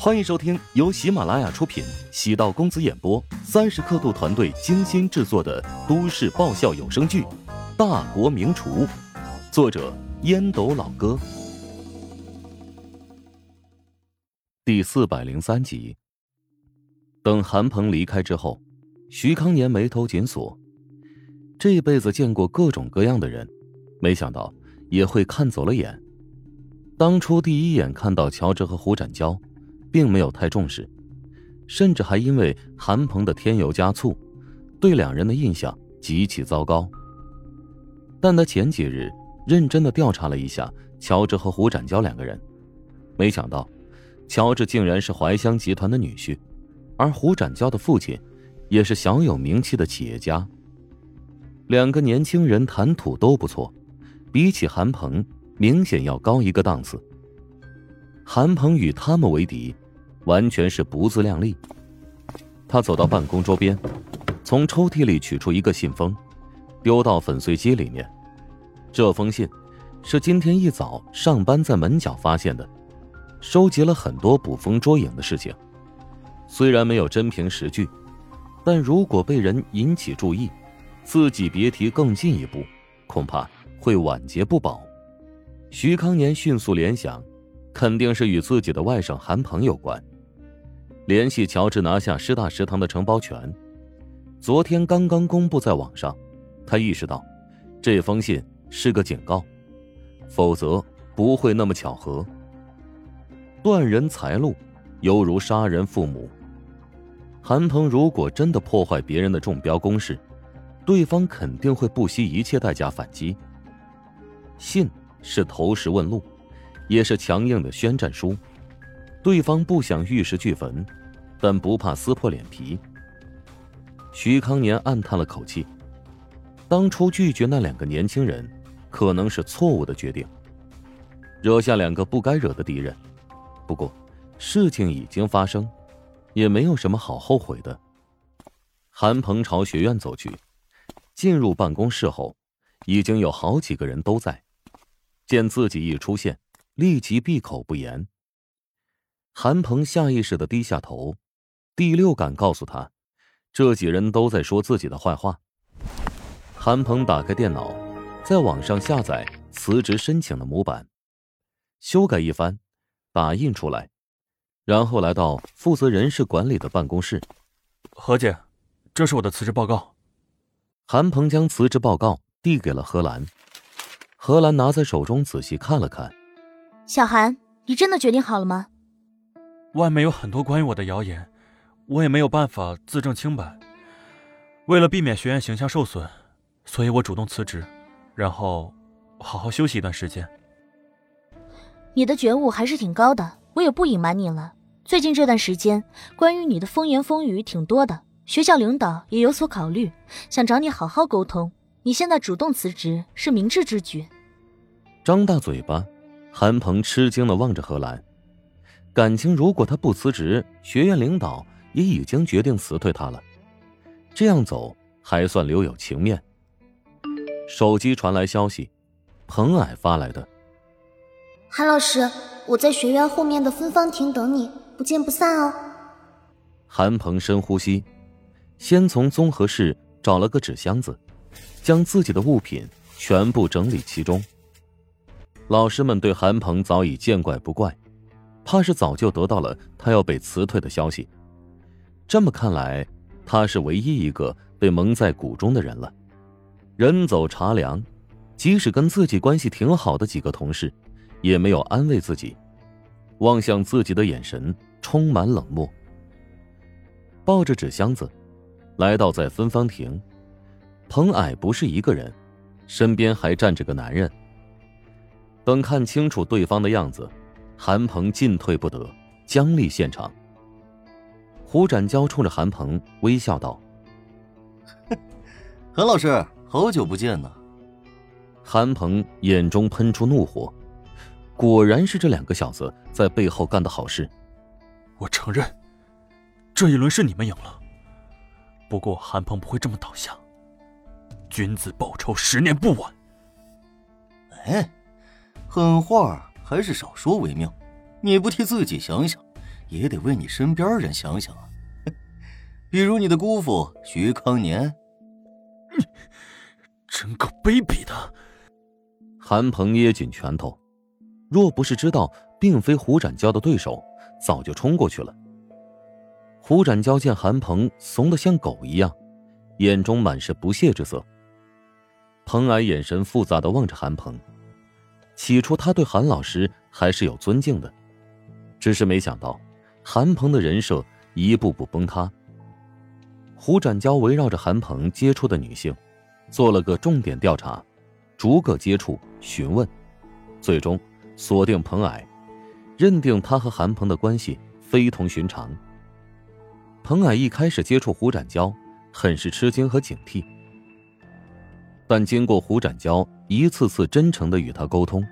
欢迎收听由喜马拉雅出品、喜道公子演播、三十刻度团队精心制作的都市爆笑有声剧《大国名厨》，作者烟斗老哥，第四百零三集。等韩鹏离开之后，徐康年眉头紧锁。这辈子见过各种各样的人，没想到也会看走了眼。当初第一眼看到乔治和胡展娇。并没有太重视，甚至还因为韩鹏的添油加醋，对两人的印象极其糟糕。但他前几日认真的调查了一下乔治和胡展娇两个人，没想到，乔治竟然是怀乡集团的女婿，而胡展娇的父亲，也是小有名气的企业家。两个年轻人谈吐都不错，比起韩鹏，明显要高一个档次。韩鹏与他们为敌，完全是不自量力。他走到办公桌边，从抽屉里取出一个信封，丢到粉碎机里面。这封信是今天一早上班在门角发现的，收集了很多捕风捉影的事情。虽然没有真凭实据，但如果被人引起注意，自己别提更进一步，恐怕会晚节不保。徐康年迅速联想。肯定是与自己的外甥韩鹏有关。联系乔治拿下师大食堂的承包权，昨天刚刚公布在网上，他意识到，这封信是个警告，否则不会那么巧合。断人财路，犹如杀人父母。韩鹏如果真的破坏别人的中标攻势，对方肯定会不惜一切代价反击。信是投石问路。也是强硬的宣战书，对方不想玉石俱焚，但不怕撕破脸皮。徐康年暗叹了口气，当初拒绝那两个年轻人，可能是错误的决定，惹下两个不该惹的敌人。不过，事情已经发生，也没有什么好后悔的。韩鹏朝学院走去，进入办公室后，已经有好几个人都在，见自己一出现。立即闭口不言。韩鹏下意识的低下头，第六感告诉他，这几人都在说自己的坏话。韩鹏打开电脑，在网上下载辞职申请的模板，修改一番，打印出来，然后来到负责人事管理的办公室。何姐，这是我的辞职报告。韩鹏将辞职报告递给了何兰，何兰拿在手中仔细看了看。小韩，你真的决定好了吗？外面有很多关于我的谣言，我也没有办法自证清白。为了避免学院形象受损，所以我主动辞职，然后好好休息一段时间。你的觉悟还是挺高的，我也不隐瞒你了。最近这段时间，关于你的风言风语挺多的，学校领导也有所考虑，想找你好好沟通。你现在主动辞职是明智之举。张大嘴巴。韩鹏吃惊的望着何兰，感情如果他不辞职，学院领导也已经决定辞退他了，这样走还算留有情面。手机传来消息，彭矮发来的。韩老师，我在学院后面的芬芳亭等你，不见不散哦。韩鹏深呼吸，先从综合室找了个纸箱子，将自己的物品全部整理其中。老师们对韩鹏早已见怪不怪，怕是早就得到了他要被辞退的消息。这么看来，他是唯一一个被蒙在鼓中的人了。人走茶凉，即使跟自己关系挺好的几个同事，也没有安慰自己，望向自己的眼神充满冷漠。抱着纸箱子，来到在芬芳亭，彭矮不是一个人，身边还站着个男人。等看清楚对方的样子，韩鹏进退不得，僵立现场。胡展娇冲着韩鹏微笑道：“韩老师，好久不见呢。”韩鹏眼中喷出怒火，果然是这两个小子在背后干的好事。我承认，这一轮是你们赢了。不过韩鹏不会这么倒下，君子报仇，十年不晚。哎。狠话还是少说为妙。你不替自己想想，也得为你身边人想想啊，比如你的姑父徐康年。真够卑鄙的！韩鹏捏紧拳头，若不是知道并非胡展娇的对手，早就冲过去了。胡展娇见韩鹏怂得像狗一样，眼中满是不屑之色。彭矮眼神复杂的望着韩鹏，起初他对韩老师还是有尊敬的，只是没想到韩鹏的人设一步步崩塌。胡展娇围绕着韩鹏接触的女性。做了个重点调查，逐个接触询问，最终锁定彭矮，认定他和韩鹏的关系非同寻常。彭矮一开始接触胡展娇，很是吃惊和警惕，但经过胡展娇一次次真诚的与他沟通，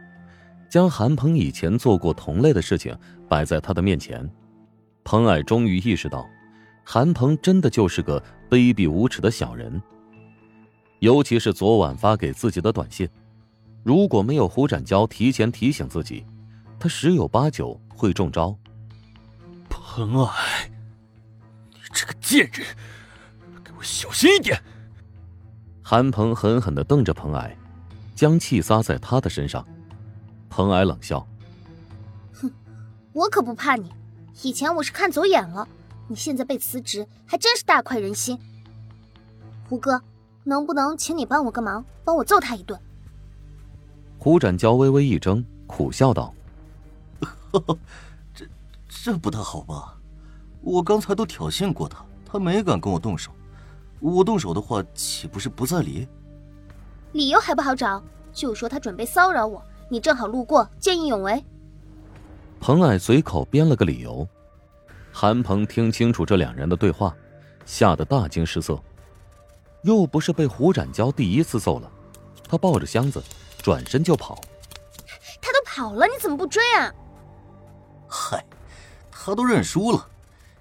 将韩鹏以前做过同类的事情摆在他的面前，彭矮终于意识到，韩鹏真的就是个卑鄙无耻的小人。尤其是昨晚发给自己的短信，如果没有胡展娇提前提醒自己，他十有八九会中招。彭矮，你这个贱人，给我小心一点！韩鹏狠狠的瞪着彭矮，将气撒在他的身上。彭矮冷笑：“哼，我可不怕你，以前我是看走眼了，你现在被辞职，还真是大快人心。胡哥。”能不能请你帮我个忙，帮我揍他一顿？胡展娇微微一怔，苦笑道：“这这不太好吧？我刚才都挑衅过他，他没敢跟我动手。我动手的话，岂不是不在理？理由还不好找，就说他准备骚扰我，你正好路过，见义勇为。”彭矮随口编了个理由。韩鹏听清楚这两人的对话，吓得大惊失色。又不是被胡展娇第一次揍了，他抱着箱子转身就跑。他都跑了，你怎么不追啊？嗨，他都认输了，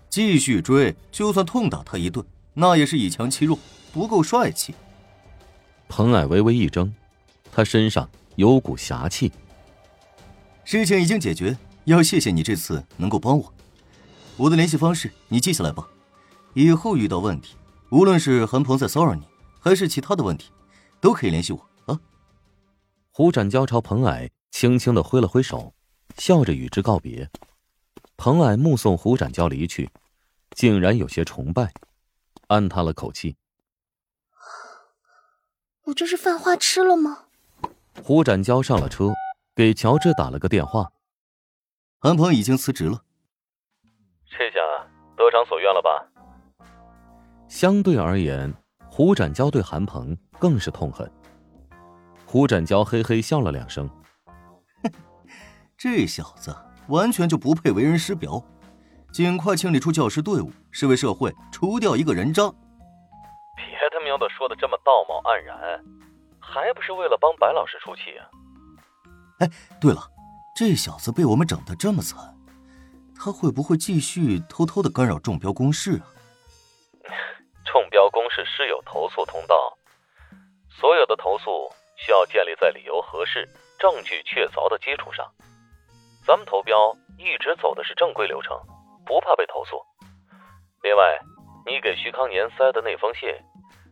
继续追，就算痛打他一顿，那也是以强欺弱，不够帅气。彭矮微微一怔，他身上有股侠气。事情已经解决，要谢谢你这次能够帮我。我的联系方式你记下来吧，以后遇到问题。无论是韩鹏在骚扰你，还是其他的问题，都可以联系我啊。胡展娇朝彭矮轻轻的挥了挥手，笑着与之告别。彭矮目送胡展娇离去，竟然有些崇拜，暗叹了口气：“我这是犯花痴了吗？”胡展娇上了车，给乔治打了个电话：“韩鹏已经辞职了，这下得偿所愿了吧？”相对而言，胡展娇对韩鹏更是痛恨。胡展娇嘿嘿笑了两声：“ 这小子完全就不配为人师表，尽快清理出教师队伍，是为社会除掉一个人渣。”别他喵的说的这么道貌岸然，还不是为了帮白老师出气啊！哎，对了，这小子被我们整的这么惨，他会不会继续偷偷的干扰中标公示啊？中标公示是有投诉通道，所有的投诉需要建立在理由合适、证据确凿的基础上。咱们投标一直走的是正规流程，不怕被投诉。另外，你给徐康年塞的那封信，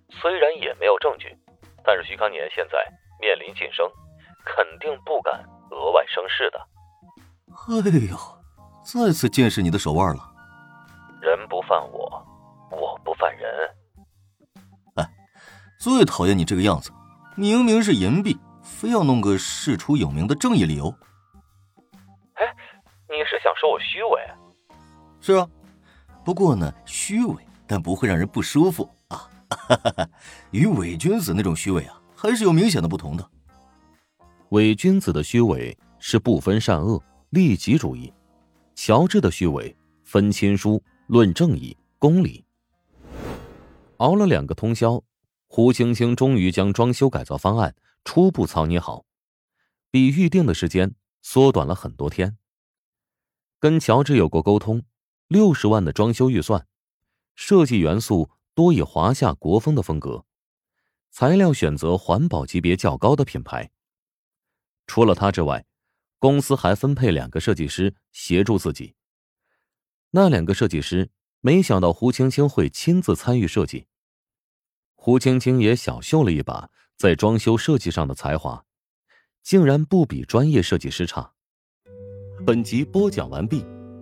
虽然也没有证据，但是徐康年现在面临晋升，肯定不敢额外生事的。哎呦，再次见识你的手腕了。人不犯我。我不犯人。哎，最讨厌你这个样子，明明是银币，非要弄个事出有名的正义理由。哎，你是想说我虚伪？是啊，不过呢，虚伪但不会让人不舒服啊。哈哈哈与伪君子那种虚伪啊，还是有明显的不同的。伪君子的虚伪是不分善恶、利己主义；乔治的虚伪分亲疏、论正义、公理。熬了两个通宵，胡青青终于将装修改造方案初步草拟好，比预定的时间缩短了很多天。跟乔治有过沟通，六十万的装修预算，设计元素多以华夏国风的风格，材料选择环保级别较高的品牌。除了他之外，公司还分配两个设计师协助自己。那两个设计师没想到胡青青会亲自参与设计。胡青青也小秀了一把在装修设计上的才华，竟然不比专业设计师差。本集播讲完毕，